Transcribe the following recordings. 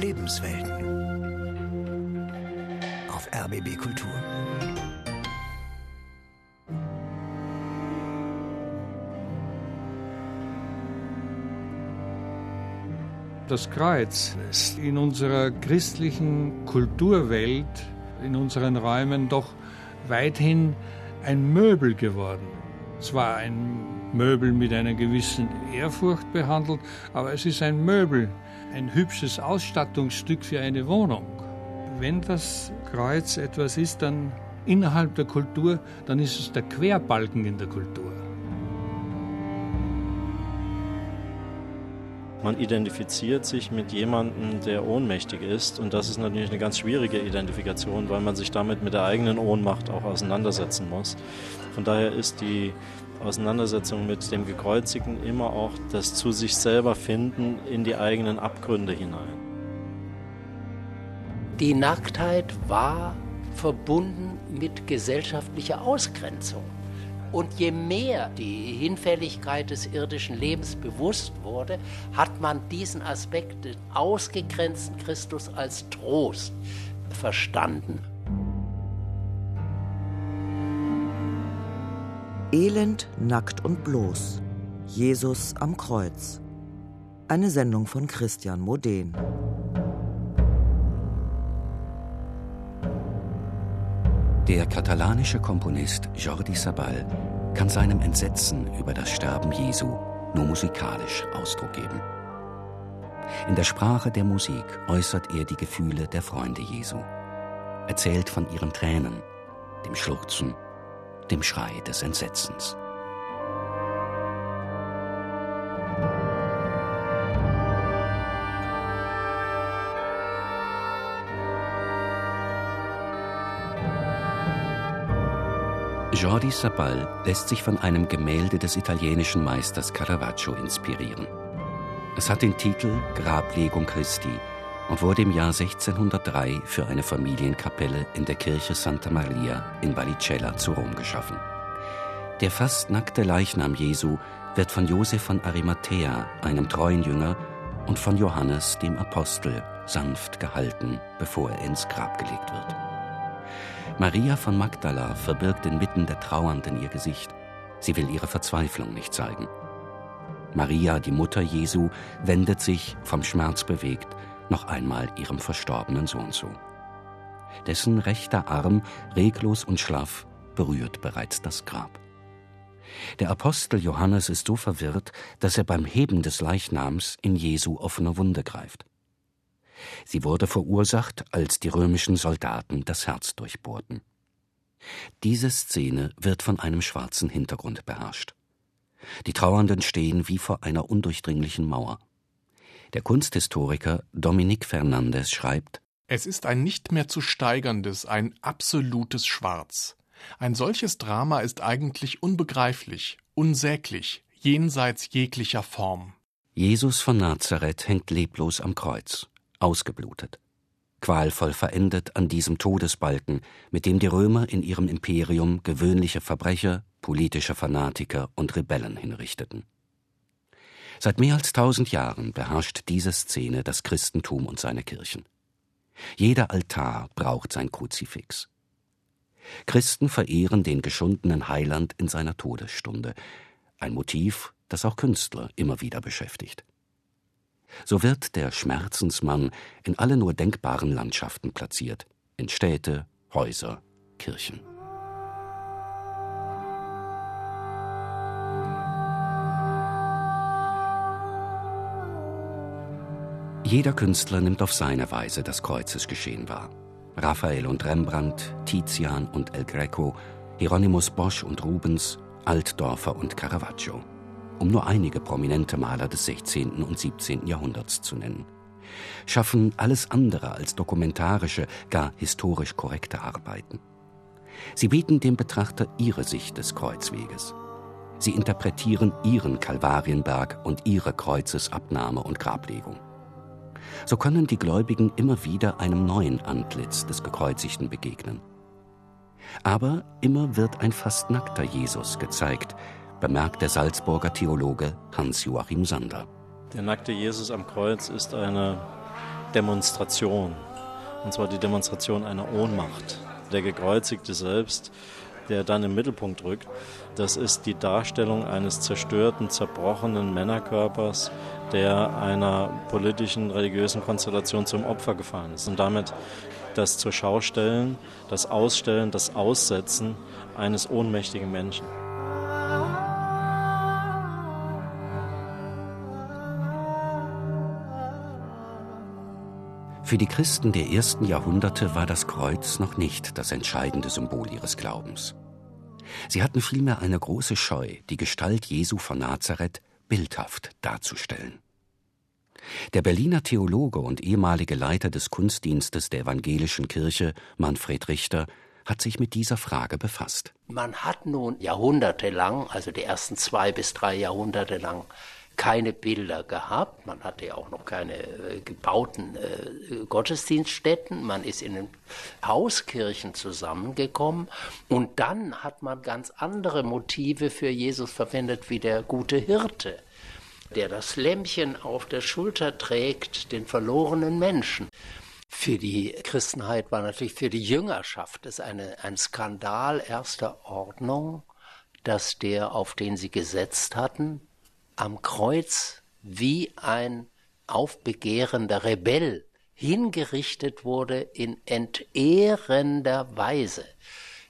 Lebenswelten. Auf RBB Kultur. Das Kreuz ist in unserer christlichen Kulturwelt, in unseren Räumen doch weithin ein Möbel geworden. Zwar ein Möbel mit einer gewissen Ehrfurcht behandelt, aber es ist ein Möbel, ein hübsches Ausstattungsstück für eine Wohnung. Wenn das Kreuz etwas ist, dann innerhalb der Kultur, dann ist es der Querbalken in der Kultur. Man identifiziert sich mit jemandem, der ohnmächtig ist. Und das ist natürlich eine ganz schwierige Identifikation, weil man sich damit mit der eigenen Ohnmacht auch auseinandersetzen muss. Von daher ist die Auseinandersetzung mit dem Gekreuzigten immer auch das zu sich selber finden in die eigenen Abgründe hinein. Die Nacktheit war verbunden mit gesellschaftlicher Ausgrenzung. Und je mehr die Hinfälligkeit des irdischen Lebens bewusst wurde, hat man diesen Aspekt des ausgegrenzten Christus als Trost verstanden. Elend, nackt und bloß. Jesus am Kreuz. Eine Sendung von Christian Moden. Der katalanische Komponist Jordi Sabal kann seinem Entsetzen über das Sterben Jesu nur musikalisch Ausdruck geben. In der Sprache der Musik äußert er die Gefühle der Freunde Jesu, erzählt von ihren Tränen, dem Schluchzen, dem Schrei des Entsetzens. Jordi Sabal lässt sich von einem Gemälde des italienischen Meisters Caravaggio inspirieren. Es hat den Titel Grablegung Christi und wurde im Jahr 1603 für eine Familienkapelle in der Kirche Santa Maria in Vallicella zu Rom geschaffen. Der fast nackte Leichnam Jesu wird von Josef von Arimathea, einem treuen Jünger, und von Johannes, dem Apostel, sanft gehalten, bevor er ins Grab gelegt wird. Maria von Magdala verbirgt inmitten der Trauernden ihr Gesicht. Sie will ihre Verzweiflung nicht zeigen. Maria, die Mutter Jesu, wendet sich, vom Schmerz bewegt, noch einmal ihrem verstorbenen Sohn zu. Dessen rechter Arm, reglos und schlaff, berührt bereits das Grab. Der Apostel Johannes ist so verwirrt, dass er beim Heben des Leichnams in Jesu offene Wunde greift. Sie wurde verursacht, als die römischen Soldaten das Herz durchbohrten. Diese Szene wird von einem schwarzen Hintergrund beherrscht. Die Trauernden stehen wie vor einer undurchdringlichen Mauer. Der Kunsthistoriker Dominique Fernandez schreibt Es ist ein nicht mehr zu steigerndes, ein absolutes Schwarz. Ein solches Drama ist eigentlich unbegreiflich, unsäglich, jenseits jeglicher Form. Jesus von Nazareth hängt leblos am Kreuz ausgeblutet, qualvoll verendet an diesem Todesbalken, mit dem die Römer in ihrem Imperium gewöhnliche Verbrecher, politische Fanatiker und Rebellen hinrichteten. Seit mehr als tausend Jahren beherrscht diese Szene das Christentum und seine Kirchen. Jeder Altar braucht sein Kruzifix. Christen verehren den geschundenen Heiland in seiner Todesstunde, ein Motiv, das auch Künstler immer wieder beschäftigt. So wird der Schmerzensmann in alle nur denkbaren Landschaften platziert, in Städte, Häuser, Kirchen. Jeder Künstler nimmt auf seine Weise das Kreuzesgeschehen wahr. Raphael und Rembrandt, Tizian und El Greco, Hieronymus Bosch und Rubens, Altdorfer und Caravaggio um nur einige prominente Maler des 16. und 17. Jahrhunderts zu nennen, schaffen alles andere als dokumentarische, gar historisch korrekte Arbeiten. Sie bieten dem Betrachter ihre Sicht des Kreuzweges. Sie interpretieren ihren Kalvarienberg und ihre Kreuzesabnahme und Grablegung. So können die Gläubigen immer wieder einem neuen Antlitz des Gekreuzigten begegnen. Aber immer wird ein fast nackter Jesus gezeigt, bemerkt der Salzburger Theologe Hans-Joachim Sander. Der nackte Jesus am Kreuz ist eine Demonstration. Und zwar die Demonstration einer Ohnmacht. Der Gekreuzigte selbst, der dann im Mittelpunkt rückt, das ist die Darstellung eines zerstörten, zerbrochenen Männerkörpers, der einer politischen, religiösen Konstellation zum Opfer gefallen ist. Und damit das zur Schaustellen, das Ausstellen, das Aussetzen eines ohnmächtigen Menschen. Für die Christen der ersten Jahrhunderte war das Kreuz noch nicht das entscheidende Symbol ihres Glaubens. Sie hatten vielmehr eine große Scheu, die Gestalt Jesu von Nazareth bildhaft darzustellen. Der Berliner Theologe und ehemalige Leiter des Kunstdienstes der evangelischen Kirche, Manfred Richter, hat sich mit dieser Frage befasst. Man hat nun jahrhundertelang, also die ersten zwei bis drei Jahrhunderte lang, keine Bilder gehabt. Man hatte ja auch noch keine äh, gebauten äh, Gottesdienststätten. Man ist in den Hauskirchen zusammengekommen. Und dann hat man ganz andere Motive für Jesus verwendet, wie der gute Hirte, der das Lämmchen auf der Schulter trägt, den verlorenen Menschen. Für die Christenheit war natürlich für die Jüngerschaft es ein Skandal erster Ordnung, dass der, auf den sie gesetzt hatten, am Kreuz wie ein aufbegehrender Rebell hingerichtet wurde in entehrender Weise.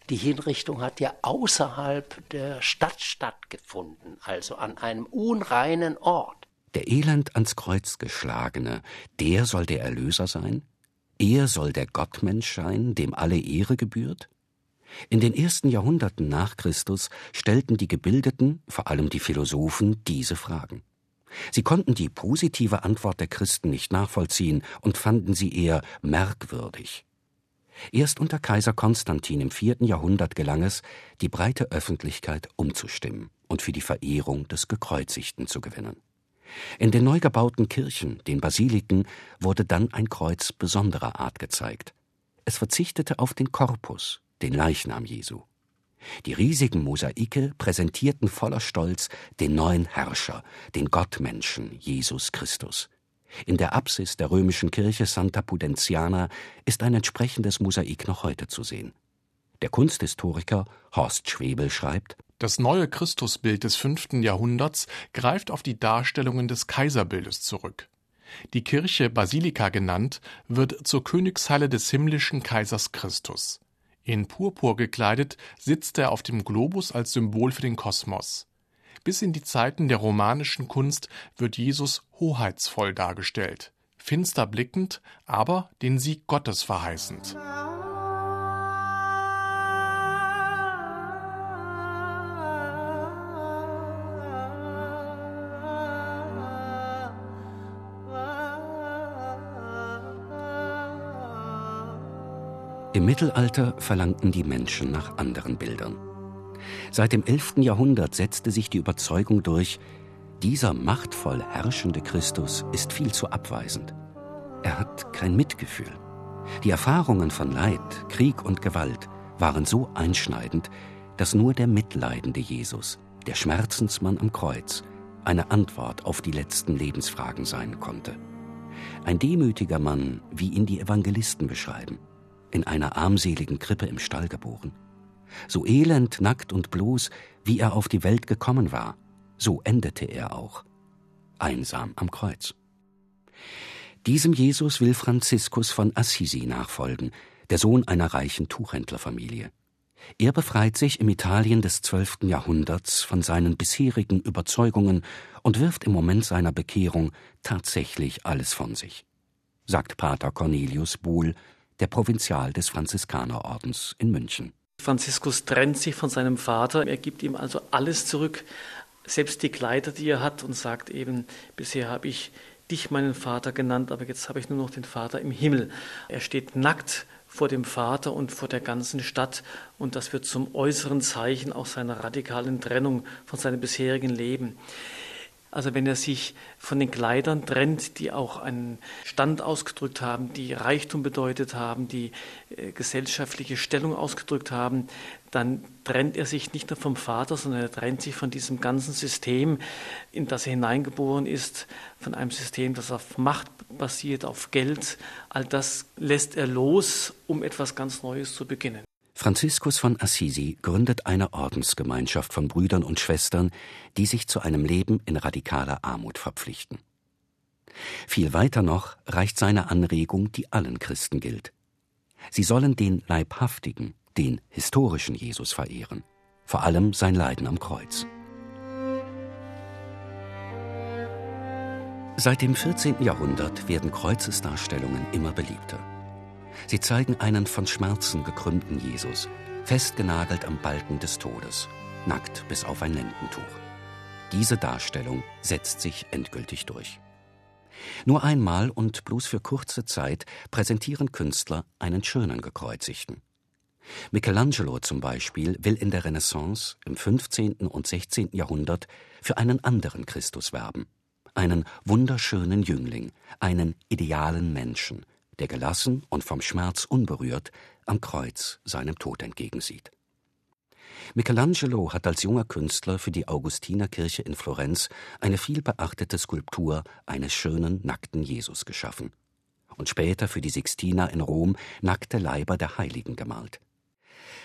Die Hinrichtung hat ja außerhalb der Stadt stattgefunden, also an einem unreinen Ort. Der elend ans Kreuz geschlagene, der soll der Erlöser sein? Er soll der Gottmensch sein, dem alle Ehre gebührt? In den ersten Jahrhunderten nach Christus stellten die Gebildeten, vor allem die Philosophen, diese Fragen. Sie konnten die positive Antwort der Christen nicht nachvollziehen und fanden sie eher merkwürdig. Erst unter Kaiser Konstantin im vierten Jahrhundert gelang es, die breite Öffentlichkeit umzustimmen und für die Verehrung des Gekreuzigten zu gewinnen. In den neu gebauten Kirchen, den Basiliken, wurde dann ein Kreuz besonderer Art gezeigt. Es verzichtete auf den Korpus, den Leichnam Jesu. Die riesigen Mosaike präsentierten voller Stolz den neuen Herrscher, den Gottmenschen Jesus Christus. In der Apsis der römischen Kirche Santa Pudenziana ist ein entsprechendes Mosaik noch heute zu sehen. Der Kunsthistoriker Horst Schwebel schreibt, das neue Christusbild des fünften Jahrhunderts greift auf die Darstellungen des Kaiserbildes zurück. Die Kirche Basilika genannt, wird zur Königshalle des himmlischen Kaisers Christus. In Purpur gekleidet sitzt er auf dem Globus als Symbol für den Kosmos. Bis in die Zeiten der romanischen Kunst wird Jesus hoheitsvoll dargestellt, finster blickend, aber den Sieg Gottes verheißend. Im Mittelalter verlangten die Menschen nach anderen Bildern. Seit dem 11. Jahrhundert setzte sich die Überzeugung durch, dieser machtvoll herrschende Christus ist viel zu abweisend. Er hat kein Mitgefühl. Die Erfahrungen von Leid, Krieg und Gewalt waren so einschneidend, dass nur der mitleidende Jesus, der Schmerzensmann am Kreuz, eine Antwort auf die letzten Lebensfragen sein konnte. Ein demütiger Mann, wie ihn die Evangelisten beschreiben in einer armseligen Krippe im Stall geboren. So elend, nackt und bloß, wie er auf die Welt gekommen war, so endete er auch, einsam am Kreuz. Diesem Jesus will Franziskus von Assisi nachfolgen, der Sohn einer reichen Tuchhändlerfamilie. Er befreit sich im Italien des zwölften Jahrhunderts von seinen bisherigen Überzeugungen und wirft im Moment seiner Bekehrung tatsächlich alles von sich, sagt Pater Cornelius Buhl, der Provinzial des Franziskanerordens in München. Franziskus trennt sich von seinem Vater, er gibt ihm also alles zurück, selbst die Kleider, die er hat, und sagt eben, bisher habe ich dich meinen Vater genannt, aber jetzt habe ich nur noch den Vater im Himmel. Er steht nackt vor dem Vater und vor der ganzen Stadt und das wird zum äußeren Zeichen auch seiner radikalen Trennung von seinem bisherigen Leben. Also wenn er sich von den Kleidern trennt, die auch einen Stand ausgedrückt haben, die Reichtum bedeutet haben, die äh, gesellschaftliche Stellung ausgedrückt haben, dann trennt er sich nicht nur vom Vater, sondern er trennt sich von diesem ganzen System, in das er hineingeboren ist, von einem System, das auf Macht basiert, auf Geld. All das lässt er los, um etwas ganz Neues zu beginnen. Franziskus von Assisi gründet eine Ordensgemeinschaft von Brüdern und Schwestern, die sich zu einem Leben in radikaler Armut verpflichten. Viel weiter noch reicht seine Anregung, die allen Christen gilt. Sie sollen den leibhaftigen, den historischen Jesus verehren, vor allem sein Leiden am Kreuz. Seit dem 14. Jahrhundert werden Kreuzesdarstellungen immer beliebter. Sie zeigen einen von Schmerzen gekrümmten Jesus, festgenagelt am Balken des Todes, nackt bis auf ein Lendentuch. Diese Darstellung setzt sich endgültig durch. Nur einmal und bloß für kurze Zeit präsentieren Künstler einen schönen Gekreuzigten. Michelangelo zum Beispiel will in der Renaissance im 15. und 16. Jahrhundert für einen anderen Christus werben, einen wunderschönen Jüngling, einen idealen Menschen, der gelassen und vom Schmerz unberührt am Kreuz seinem Tod entgegensieht. Michelangelo hat als junger Künstler für die Augustinerkirche in Florenz eine vielbeachtete Skulptur eines schönen, nackten Jesus geschaffen und später für die Sixtina in Rom nackte Leiber der Heiligen gemalt.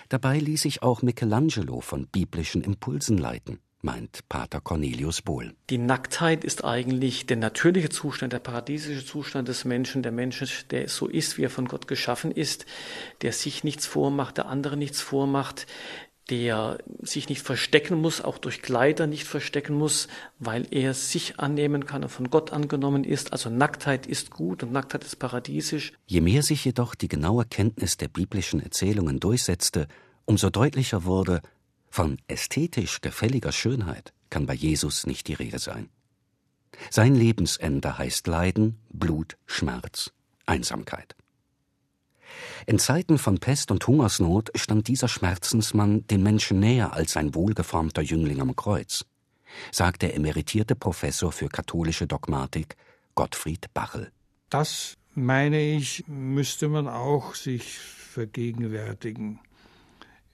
Dabei ließ sich auch Michelangelo von biblischen Impulsen leiten meint Pater Cornelius Bohl. Die Nacktheit ist eigentlich der natürliche Zustand, der paradiesische Zustand des Menschen, der Mensch, der so ist, wie er von Gott geschaffen ist, der sich nichts vormacht, der andere nichts vormacht, der sich nicht verstecken muss, auch durch Kleider nicht verstecken muss, weil er sich annehmen kann und von Gott angenommen ist. Also Nacktheit ist gut und Nacktheit ist paradiesisch. Je mehr sich jedoch die genaue Kenntnis der biblischen Erzählungen durchsetzte, umso deutlicher wurde, von ästhetisch gefälliger Schönheit kann bei Jesus nicht die Rede sein. Sein Lebensende heißt Leiden, Blut, Schmerz, Einsamkeit. In Zeiten von Pest und Hungersnot stand dieser Schmerzensmann den Menschen näher als ein wohlgeformter Jüngling am Kreuz, sagt der emeritierte Professor für katholische Dogmatik Gottfried Bachel. Das, meine ich, müsste man auch sich vergegenwärtigen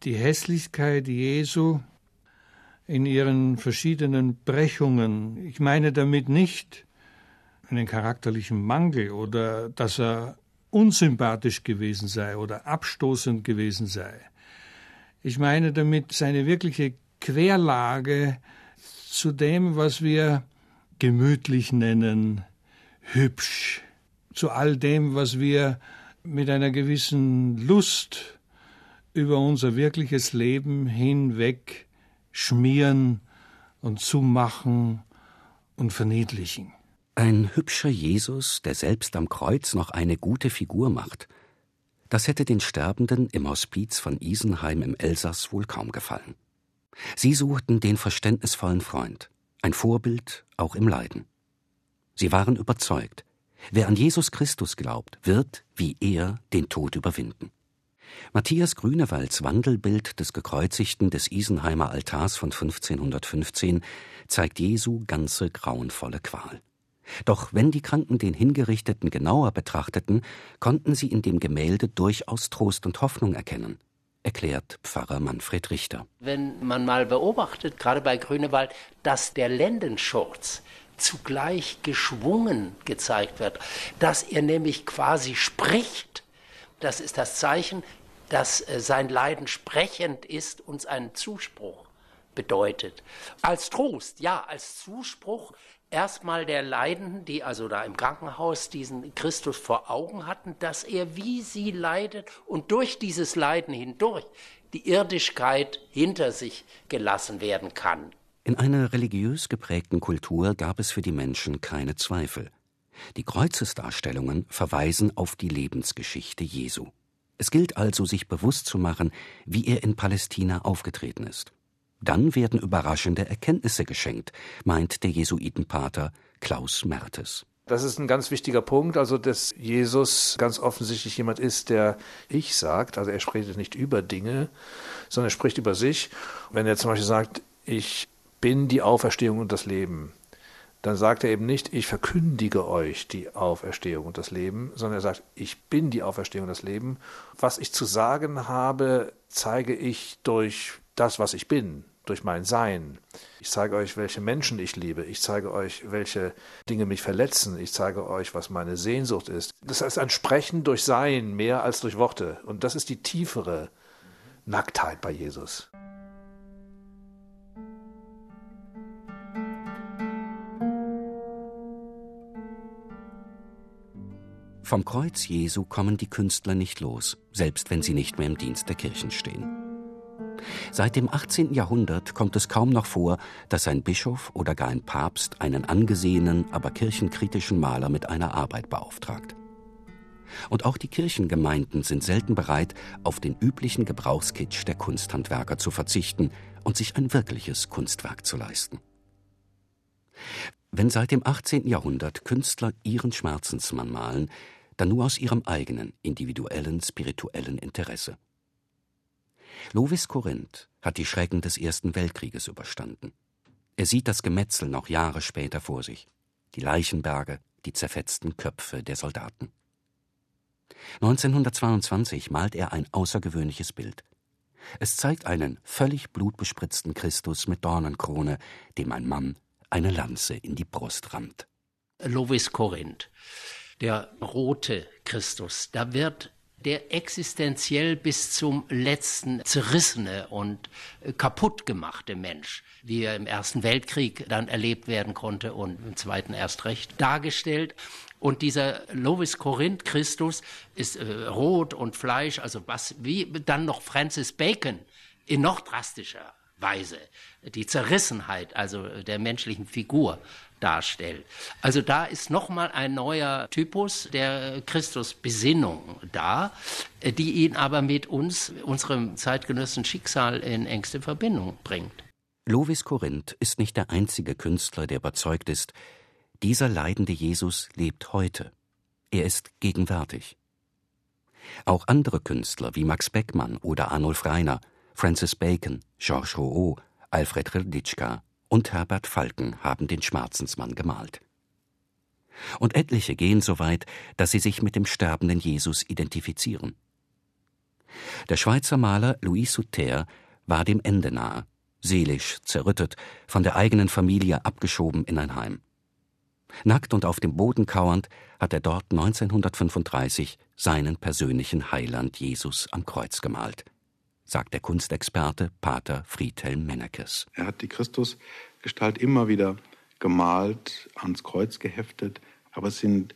die Hässlichkeit Jesu in ihren verschiedenen Brechungen. Ich meine damit nicht einen charakterlichen Mangel oder dass er unsympathisch gewesen sei oder abstoßend gewesen sei. Ich meine damit seine wirkliche Querlage zu dem, was wir gemütlich nennen, hübsch, zu all dem, was wir mit einer gewissen Lust über unser wirkliches Leben hinweg schmieren und zumachen und verniedlichen. Ein hübscher Jesus, der selbst am Kreuz noch eine gute Figur macht, das hätte den Sterbenden im Hospiz von Isenheim im Elsass wohl kaum gefallen. Sie suchten den verständnisvollen Freund, ein Vorbild auch im Leiden. Sie waren überzeugt, wer an Jesus Christus glaubt, wird, wie er, den Tod überwinden. Matthias Grünewalds Wandelbild des Gekreuzigten des Isenheimer Altars von 1515 zeigt Jesu ganze grauenvolle Qual. Doch wenn die Kranken den Hingerichteten genauer betrachteten, konnten sie in dem Gemälde durchaus Trost und Hoffnung erkennen, erklärt Pfarrer Manfred Richter. Wenn man mal beobachtet, gerade bei Grünewald, dass der Lendenschurz zugleich geschwungen gezeigt wird, dass er nämlich quasi spricht, das ist das Zeichen, dass äh, sein Leiden sprechend ist, uns einen Zuspruch bedeutet. Als Trost, ja, als Zuspruch erstmal der Leidenden, die also da im Krankenhaus diesen Christus vor Augen hatten, dass er wie sie leidet und durch dieses Leiden hindurch die Irdischkeit hinter sich gelassen werden kann. In einer religiös geprägten Kultur gab es für die Menschen keine Zweifel. Die Kreuzesdarstellungen verweisen auf die Lebensgeschichte Jesu. Es gilt also, sich bewusst zu machen, wie er in Palästina aufgetreten ist. Dann werden überraschende Erkenntnisse geschenkt, meint der Jesuitenpater Klaus Mertes. Das ist ein ganz wichtiger Punkt, also dass Jesus ganz offensichtlich jemand ist, der Ich sagt, also er spricht nicht über Dinge, sondern er spricht über sich. Wenn er zum Beispiel sagt, ich bin die Auferstehung und das Leben, dann sagt er eben nicht, ich verkündige euch die Auferstehung und das Leben, sondern er sagt, ich bin die Auferstehung und das Leben. Was ich zu sagen habe, zeige ich durch das, was ich bin, durch mein Sein. Ich zeige euch, welche Menschen ich liebe. Ich zeige euch, welche Dinge mich verletzen. Ich zeige euch, was meine Sehnsucht ist. Das heißt ein Sprechen durch Sein mehr als durch Worte. Und das ist die tiefere Nacktheit bei Jesus. Vom Kreuz Jesu kommen die Künstler nicht los, selbst wenn sie nicht mehr im Dienst der Kirchen stehen. Seit dem 18. Jahrhundert kommt es kaum noch vor, dass ein Bischof oder gar ein Papst einen angesehenen, aber kirchenkritischen Maler mit einer Arbeit beauftragt. Und auch die Kirchengemeinden sind selten bereit, auf den üblichen Gebrauchskitsch der Kunsthandwerker zu verzichten und sich ein wirkliches Kunstwerk zu leisten. Wenn seit dem 18. Jahrhundert Künstler ihren Schmerzensmann malen, dann nur aus ihrem eigenen, individuellen, spirituellen Interesse. Lovis Corinth hat die Schrecken des Ersten Weltkrieges überstanden. Er sieht das Gemetzel noch Jahre später vor sich, die Leichenberge, die zerfetzten Köpfe der Soldaten. 1922 malt er ein außergewöhnliches Bild. Es zeigt einen völlig blutbespritzten Christus mit Dornenkrone, dem ein Mann eine Lanze in die Brust rammt. Lovis Corinth, der rote Christus, da wird der existenziell bis zum letzten zerrissene und äh, kaputt gemachte Mensch, wie er im Ersten Weltkrieg dann erlebt werden konnte und im Zweiten erst recht dargestellt. Und dieser Lovis Corinth Christus ist äh, Rot und Fleisch, also was, wie dann noch Francis Bacon in noch drastischer Weise die Zerrissenheit, also der menschlichen Figur darstellt. Also da ist nochmal ein neuer Typus der Christusbesinnung da, die ihn aber mit uns, unserem zeitgenössischen Schicksal in engste Verbindung bringt. Lovis Corinth ist nicht der einzige Künstler, der überzeugt ist, dieser leidende Jesus lebt heute. Er ist gegenwärtig. Auch andere Künstler wie Max Beckmann oder Arnulf Reiner, Francis Bacon, Georges Rouault, Alfred Rildichka und Herbert Falken haben den Schmerzensmann gemalt. Und etliche gehen so weit, dass sie sich mit dem sterbenden Jesus identifizieren. Der Schweizer Maler Louis Souter war dem Ende nahe, seelisch zerrüttet, von der eigenen Familie abgeschoben in ein Heim. Nackt und auf dem Boden kauernd hat er dort 1935 seinen persönlichen Heiland Jesus am Kreuz gemalt sagt der Kunstexperte Pater Friedhelm Mennekes. Er hat die Christusgestalt immer wieder gemalt, ans Kreuz geheftet, aber es sind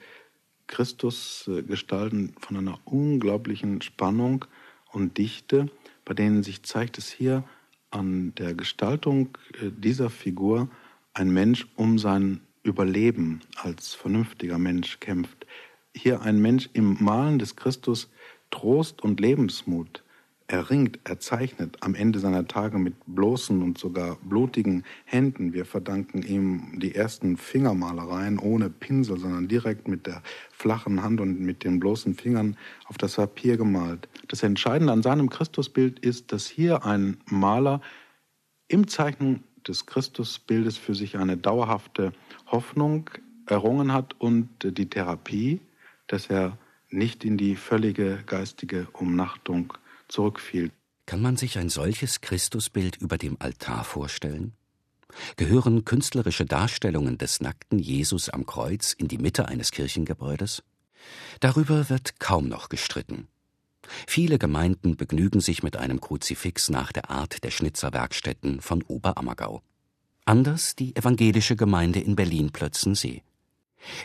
Christusgestalten von einer unglaublichen Spannung und Dichte, bei denen sich zeigt, dass hier an der Gestaltung äh, dieser Figur ein Mensch um sein Überleben als vernünftiger Mensch kämpft. Hier ein Mensch im Malen des Christus Trost und Lebensmut er ringt, er zeichnet am Ende seiner Tage mit bloßen und sogar blutigen Händen. Wir verdanken ihm die ersten Fingermalereien ohne Pinsel, sondern direkt mit der flachen Hand und mit den bloßen Fingern auf das Papier gemalt. Das Entscheidende an seinem Christusbild ist, dass hier ein Maler im Zeichnen des Christusbildes für sich eine dauerhafte Hoffnung errungen hat und die Therapie, dass er nicht in die völlige geistige Umnachtung zurückfiel. Kann man sich ein solches Christusbild über dem Altar vorstellen? Gehören künstlerische Darstellungen des nackten Jesus am Kreuz in die Mitte eines Kirchengebäudes? Darüber wird kaum noch gestritten. Viele Gemeinden begnügen sich mit einem Kruzifix nach der Art der Schnitzerwerkstätten von Oberammergau. Anders die evangelische Gemeinde in Berlin-Plötzensee.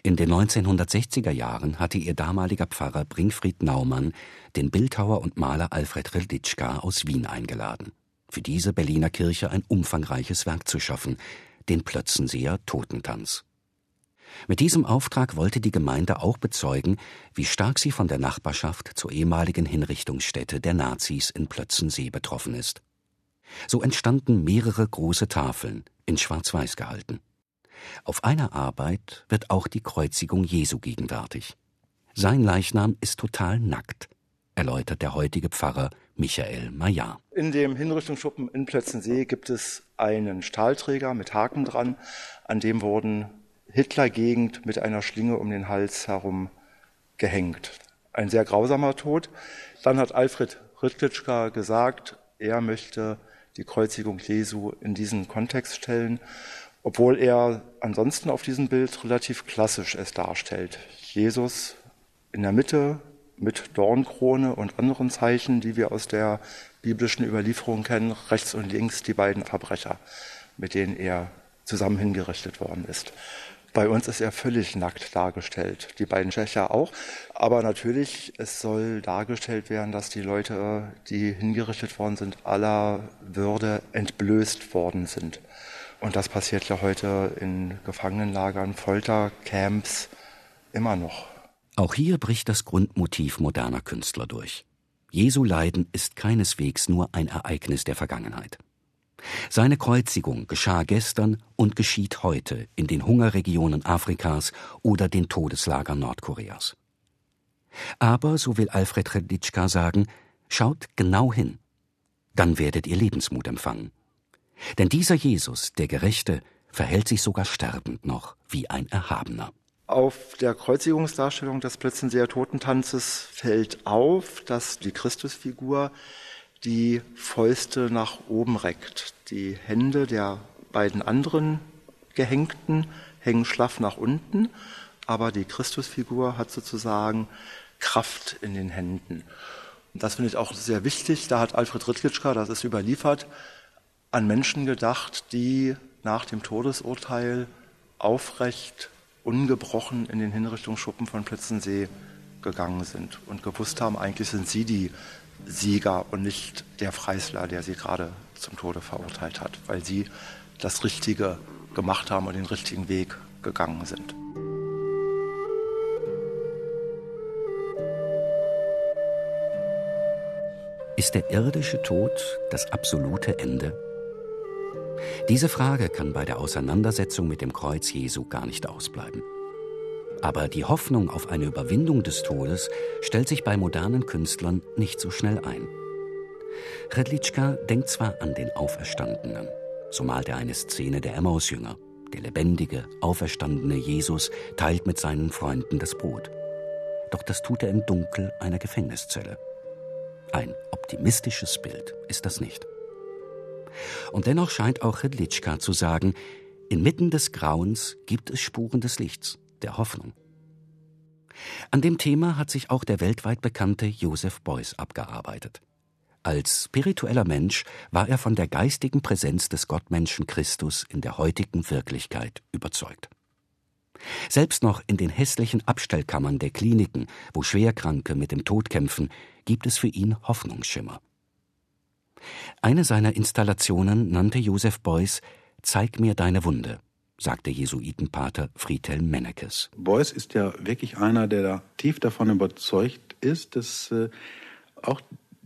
In den 1960er Jahren hatte ihr damaliger Pfarrer Bringfried Naumann den Bildhauer und Maler Alfred Rildichka aus Wien eingeladen, für diese Berliner Kirche ein umfangreiches Werk zu schaffen, den Plötzenseer Totentanz. Mit diesem Auftrag wollte die Gemeinde auch bezeugen, wie stark sie von der Nachbarschaft zur ehemaligen Hinrichtungsstätte der Nazis in Plötzensee betroffen ist. So entstanden mehrere große Tafeln, in Schwarz-Weiß gehalten. Auf einer Arbeit wird auch die Kreuzigung Jesu gegenwärtig. Sein Leichnam ist total nackt, erläutert der heutige Pfarrer Michael Maillard. In dem Hinrichtungsschuppen in Plötzensee gibt es einen Stahlträger mit Haken dran, an dem wurden Hitlergegend mit einer Schlinge um den Hals herum gehängt. Ein sehr grausamer Tod. Dann hat Alfred Ritlitschka gesagt, er möchte die Kreuzigung Jesu in diesen Kontext stellen, obwohl er ansonsten auf diesem Bild relativ klassisch es darstellt. Jesus in der Mitte mit Dornkrone und anderen Zeichen, die wir aus der biblischen Überlieferung kennen, rechts und links die beiden Verbrecher, mit denen er zusammen hingerichtet worden ist. Bei uns ist er völlig nackt dargestellt, die beiden Schächer auch. Aber natürlich, es soll dargestellt werden, dass die Leute, die hingerichtet worden sind, aller Würde entblößt worden sind. Und das passiert ja heute in Gefangenenlagern, Foltercamps immer noch. Auch hier bricht das Grundmotiv moderner Künstler durch. Jesu Leiden ist keineswegs nur ein Ereignis der Vergangenheit. Seine Kreuzigung geschah gestern und geschieht heute in den Hungerregionen Afrikas oder den Todeslagern Nordkoreas. Aber, so will Alfred Reditschka sagen, schaut genau hin. Dann werdet ihr Lebensmut empfangen. Denn dieser Jesus, der Gerechte, verhält sich sogar sterbend noch wie ein Erhabener. Auf der Kreuzigungsdarstellung des Plötzenseer Totentanzes fällt auf, dass die Christusfigur die Fäuste nach oben reckt. Die Hände der beiden anderen Gehängten hängen schlaff nach unten, aber die Christusfigur hat sozusagen Kraft in den Händen. Das finde ich auch sehr wichtig. Da hat Alfred Rittlitzka, das ist überliefert, an Menschen gedacht, die nach dem Todesurteil aufrecht, ungebrochen in den Hinrichtungsschuppen von Plötzensee gegangen sind und gewusst haben, eigentlich sind sie die Sieger und nicht der Freisler, der sie gerade zum Tode verurteilt hat, weil sie das Richtige gemacht haben und den richtigen Weg gegangen sind. Ist der irdische Tod das absolute Ende? Diese Frage kann bei der Auseinandersetzung mit dem Kreuz Jesu gar nicht ausbleiben. Aber die Hoffnung auf eine Überwindung des Todes stellt sich bei modernen Künstlern nicht so schnell ein. Redlitschka denkt zwar an den Auferstandenen, so malt er eine Szene der Emmausjünger. Der lebendige, auferstandene Jesus teilt mit seinen Freunden das Brot. Doch das tut er im Dunkel einer Gefängniszelle. Ein optimistisches Bild ist das nicht. Und dennoch scheint auch Redlitschka zu sagen, inmitten des Grauens gibt es Spuren des Lichts der Hoffnung. An dem Thema hat sich auch der weltweit bekannte Joseph Beuys abgearbeitet. Als spiritueller Mensch war er von der geistigen Präsenz des Gottmenschen Christus in der heutigen Wirklichkeit überzeugt. Selbst noch in den hässlichen Abstellkammern der Kliniken, wo Schwerkranke mit dem Tod kämpfen, gibt es für ihn Hoffnungsschimmer. Eine seiner Installationen nannte Joseph Beuys Zeig mir deine Wunde sagte Jesuitenpater Friedhelm Mennekes. Beuys ist ja wirklich einer, der da tief davon überzeugt ist, dass äh, auch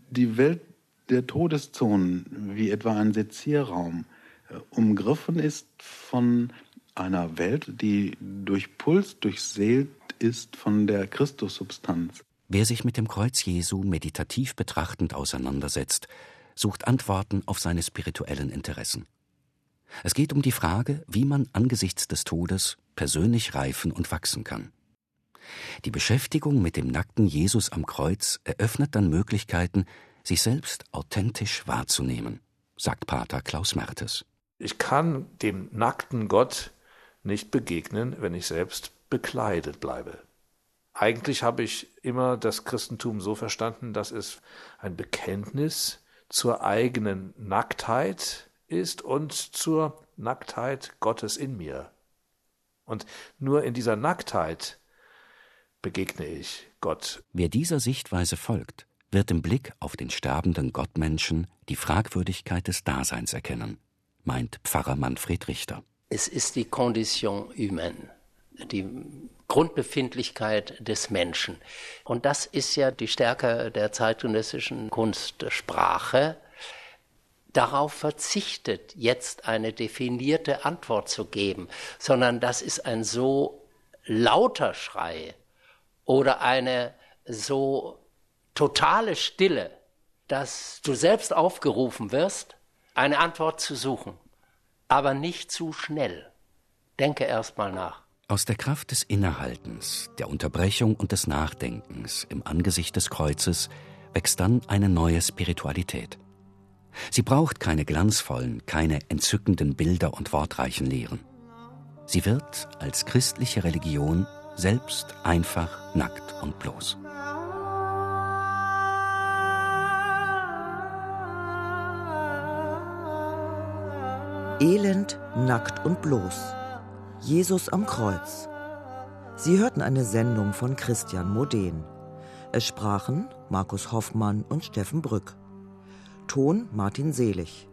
die Welt der Todeszonen, wie etwa ein Sezierraum, äh, umgriffen ist von einer Welt, die durchpulst, durchseelt ist von der Christussubstanz. Wer sich mit dem Kreuz Jesu meditativ betrachtend auseinandersetzt, sucht Antworten auf seine spirituellen Interessen. Es geht um die Frage, wie man angesichts des Todes persönlich reifen und wachsen kann. Die Beschäftigung mit dem nackten Jesus am Kreuz eröffnet dann Möglichkeiten, sich selbst authentisch wahrzunehmen, sagt Pater Klaus Mertes. Ich kann dem nackten Gott nicht begegnen, wenn ich selbst bekleidet bleibe. Eigentlich habe ich immer das Christentum so verstanden, dass es ein Bekenntnis zur eigenen Nacktheit ist und zur Nacktheit Gottes in mir. Und nur in dieser Nacktheit begegne ich Gott. Wer dieser Sichtweise folgt, wird im Blick auf den sterbenden Gottmenschen die Fragwürdigkeit des Daseins erkennen, meint Pfarrer Manfred Richter. Es ist die Condition humaine, die Grundbefindlichkeit des Menschen. Und das ist ja die Stärke der zeitgenössischen Kunstsprache, darauf verzichtet, jetzt eine definierte Antwort zu geben, sondern das ist ein so lauter Schrei oder eine so totale Stille, dass du selbst aufgerufen wirst, eine Antwort zu suchen, aber nicht zu schnell. Denke erst mal nach. Aus der Kraft des Innehaltens, der Unterbrechung und des Nachdenkens im Angesicht des Kreuzes wächst dann eine neue Spiritualität. Sie braucht keine glanzvollen, keine entzückenden Bilder und wortreichen Lehren. Sie wird als christliche Religion selbst einfach, nackt und bloß. Elend, nackt und bloß. Jesus am Kreuz. Sie hörten eine Sendung von Christian Moden. Es sprachen Markus Hoffmann und Steffen Brück. Ton Martin Selig.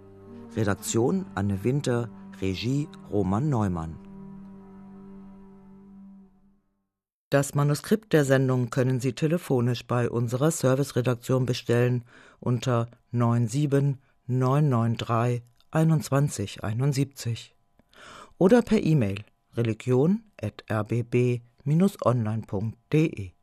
Redaktion Anne Winter. Regie Roman Neumann. Das Manuskript der Sendung können Sie telefonisch bei unserer Serviceredaktion bestellen unter 97 993 2171 oder per E-Mail religion.rbb-online.de